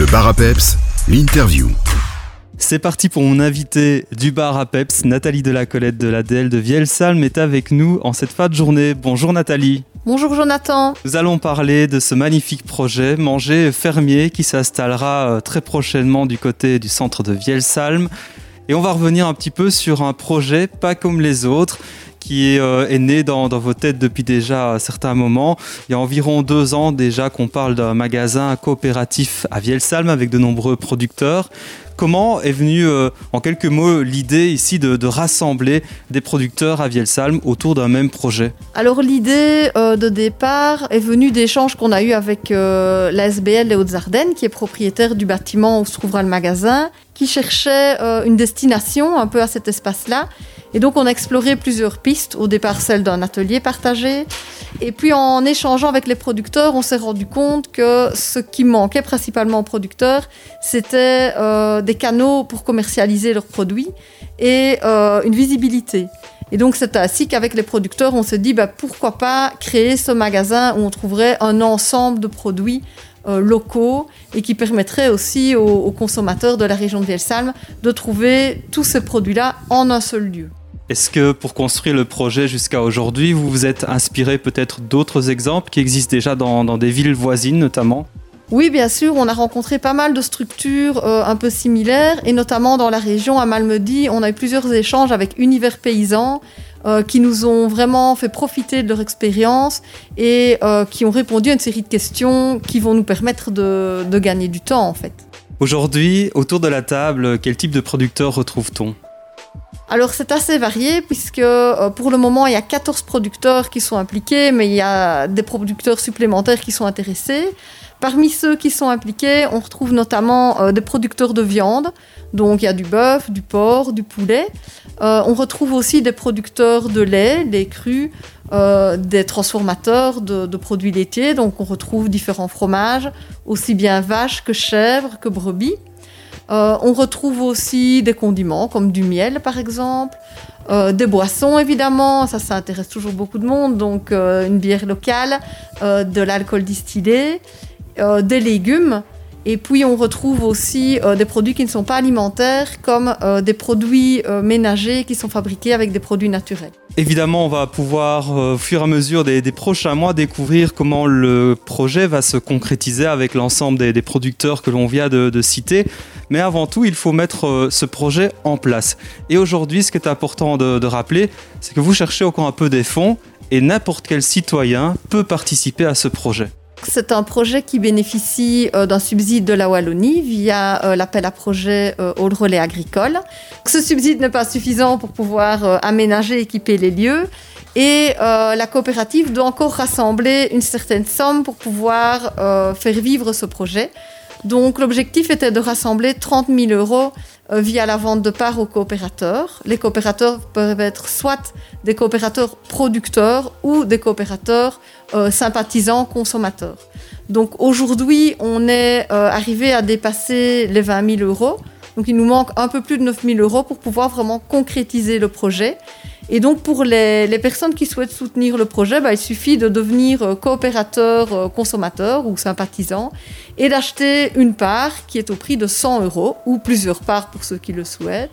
Le bar à peps, l'interview. C'est parti pour mon invité du bar à Peps, Nathalie Delacolette de l'ADL de Vielsalm est avec nous en cette fin de journée. Bonjour Nathalie. Bonjour Jonathan. Nous allons parler de ce magnifique projet Manger Fermier qui s'installera euh, très prochainement du côté du centre de Vielsalm. Et on va revenir un petit peu sur un projet pas comme les autres qui est, euh, né dans, vos têtes depuis déjà certains moments. Il y a environ deux ans déjà qu'on parle d'un magasin coopératif à Vielsalm avec de nombreux producteurs. Comment est venue, euh, en quelques mots, l'idée ici de, rassembler des producteurs à Vielsalm autour d'un même projet? Alors l'idée euh, de départ est venue d'échanges qu'on a eu avec euh, la SBL Les Hautes-Ardennes, qui est propriétaire du bâtiment où se trouvera le magasin, qui cherchait une destination un peu à cet espace-là et donc on a exploré plusieurs pistes, au départ celle d'un atelier partagé. Et puis en échangeant avec les producteurs, on s'est rendu compte que ce qui manquait principalement aux producteurs, c'était euh, des canaux pour commercialiser leurs produits et euh, une visibilité. Et donc c'est ainsi qu'avec les producteurs, on s'est dit bah, pourquoi pas créer ce magasin où on trouverait un ensemble de produits euh, locaux et qui permettrait aussi aux, consommateurs de la région de Vielsalm de trouver tous ces produits-là en un seul lieu. Est-ce que pour construire le projet jusqu'à aujourd'hui, vous vous êtes inspiré peut-être d'autres exemples qui existent déjà dans, des villes voisines notamment oui, bien sûr, on a rencontré pas mal de structures euh, un peu similaires, et notamment dans la région, à Malmedy, on a eu plusieurs échanges avec Univers Paysans, euh, qui nous ont vraiment fait profiter de leur expérience et euh, qui ont répondu à une série de questions qui vont nous permettre de, de gagner du temps, en fait. Aujourd'hui, autour de la table, quel type de producteurs retrouve-t-on? Alors c'est assez varié puisque euh, pour le moment il y a 14 producteurs qui sont impliqués, mais il y a des producteurs supplémentaires qui sont intéressés. Parmi ceux qui sont impliqués, on retrouve notamment euh, des producteurs de viande, donc il y a du bœuf, du porc, du poulet. Euh, on retrouve aussi des producteurs de lait, des crus, des transformateurs de, de, produits laitiers, donc on retrouve différents fromages, aussi bien vaches que chèvres que brebis. Euh, on retrouve aussi des condiments comme du miel par exemple, euh, des boissons évidemment, ça ça intéresse toujours beaucoup de monde, donc euh, une bière locale, de l'alcool distillé, des légumes. Et puis on retrouve aussi des produits qui ne sont pas alimentaires, comme des produits ménagers qui sont fabriqués avec des produits naturels. Évidemment, on va pouvoir, au fur et à mesure des, prochains mois, découvrir comment le projet va se concrétiser avec l'ensemble des, producteurs que l'on vient de citer. Mais avant tout, il faut mettre euh, ce projet en place. Et aujourd'hui, ce qui est important de, rappeler, c'est que vous cherchez encore un peu des fonds et n'importe quel citoyen peut participer à ce projet. C'est un projet qui bénéficie euh, d'un subside de la Wallonie via euh, l'appel à projet au relais agricole. Ce subside n'est pas suffisant pour pouvoir aménager et équiper les lieux. Et la coopérative doit encore rassembler une certaine somme pour pouvoir faire vivre ce projet. Donc l'objectif était de rassembler 30 000 euros euh, via la vente de parts aux coopérateurs. Les coopérateurs peuvent être soit des coopérateurs producteurs ou des coopérateurs euh, sympathisants consommateurs. Donc aujourd'hui, on est euh, arrivé à dépasser les 20 000 euros. Donc il nous manque un peu plus de 9 000 euros pour pouvoir vraiment concrétiser le projet. Et donc pour les, personnes qui souhaitent soutenir le projet, bah, il suffit de devenir euh, coopérateur euh, consommateur ou sympathisant et d'acheter une part qui est au prix de 100 euros ou plusieurs parts pour ceux qui le souhaitent.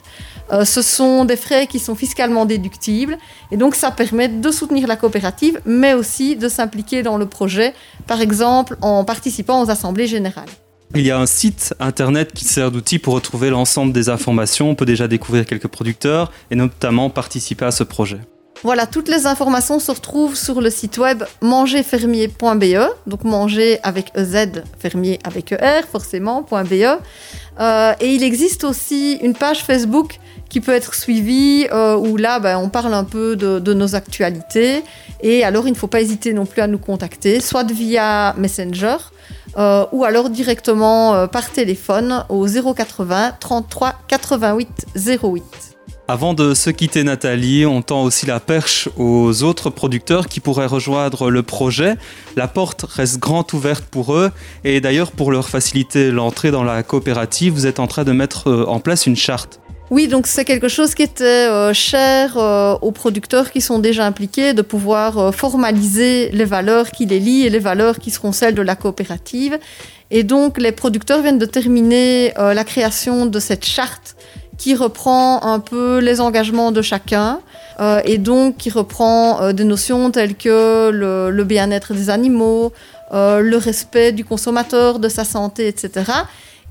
Euh, ce sont des frais qui sont fiscalement déductibles et donc ça permet de soutenir la coopérative mais aussi de s'impliquer dans le projet, par exemple en participant aux assemblées générales. Il y a un site internet qui sert d'outil pour retrouver l'ensemble des informations. On peut déjà découvrir quelques producteurs et notamment participer à ce projet. Voilà, toutes les informations se retrouvent sur le site web mangerfermier.be, donc manger avec EZ, fermier avec ER, forcément, .be. Euh, et il existe aussi une page Facebook qui peut être suivie, euh, où là, ben, on parle un peu de, nos actualités. Et alors, il ne faut pas hésiter non plus à nous contacter, soit via Messenger, euh, ou alors directement euh, par téléphone au 080 33 88 08. Avant de se quitter Nathalie, on tend aussi la perche aux autres producteurs qui pourraient rejoindre le projet. La porte reste grande ouverte pour eux et d'ailleurs pour leur faciliter l'entrée dans la coopérative, vous êtes en train de mettre euh, en place une charte. Oui, donc c'est quelque chose qui était euh, cher euh, aux producteurs qui sont déjà impliqués, de pouvoir euh, formaliser les valeurs qui les lient et les valeurs qui seront celles de la coopérative. Et donc, les producteurs viennent de terminer la création de cette charte qui reprend un peu les engagements de chacun et donc qui reprend des notions telles que le, le bien-être des animaux, le respect du consommateur, de sa santé, etc.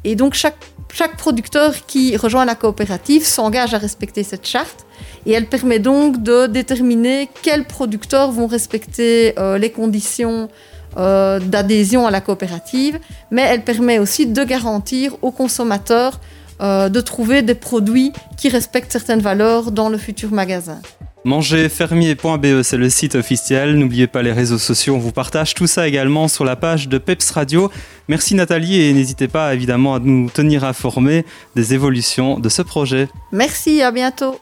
Et donc chaque, chaque producteur qui rejoint la coopérative s'engage à respecter cette charte et elle permet donc de déterminer quels producteurs vont respecter euh, les conditions euh, d'adhésion à la coopérative, mais elle permet aussi de garantir aux consommateurs euh, de trouver des produits qui respectent certaines valeurs dans le futur magasin. Mangerfermier.be, c'est le site officiel. N'oubliez pas les réseaux sociaux, on vous partage tout ça également sur la page de Peps Radio. Merci Nathalie et n'hésitez pas évidemment à nous tenir informés des évolutions de ce projet. Merci, à bientôt.